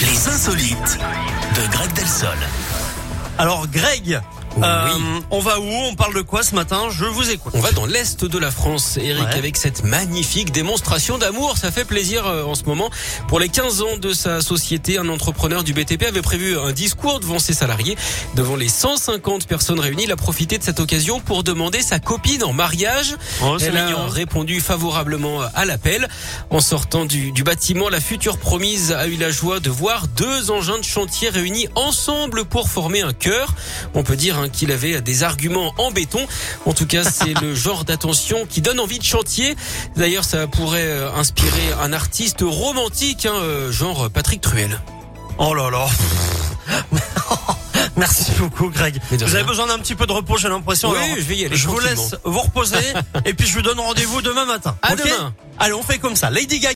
Les insolites de Greg Delsol. Alors Greg, Oui. euh, on va où On parle de quoi ce matin? Je vous écoute. On va dans l'est de la France, Eric, Ouais. avec cette magnifique démonstration d'amour. Ça fait plaisir euh, en ce moment. Pour les 15 ans de sa société, un entrepreneur du BTP avait prévu un discours devant ses salariés. Devant les 150 personnes réunies, il a profité de cette occasion pour demander sa copine en mariage. Oh, Elle a répondu favorablement à l'appel. En sortant du, du bâtiment, la future promise a eu la joie de voir deux engins de chantier réunis ensemble pour former un cœur. On peut dire hein, qu'il avait des arguments en béton. En tout cas, c'est le genre d'attention qui donne envie de chantier. D'ailleurs, ça pourrait euh, inspirer un artiste romantique, hein, euh, genre Patrick Truel. Oh là là. Merci beaucoup Greg. Vous avez besoin d'un petit peu de repos, j'ai l'impression. Oui, Alors, je vais y aller Je vous laisse vous reposer et puis je vous donne rendez-vous demain matin. À Ok demain. Allez, on fait comme ça. Lady Gaga.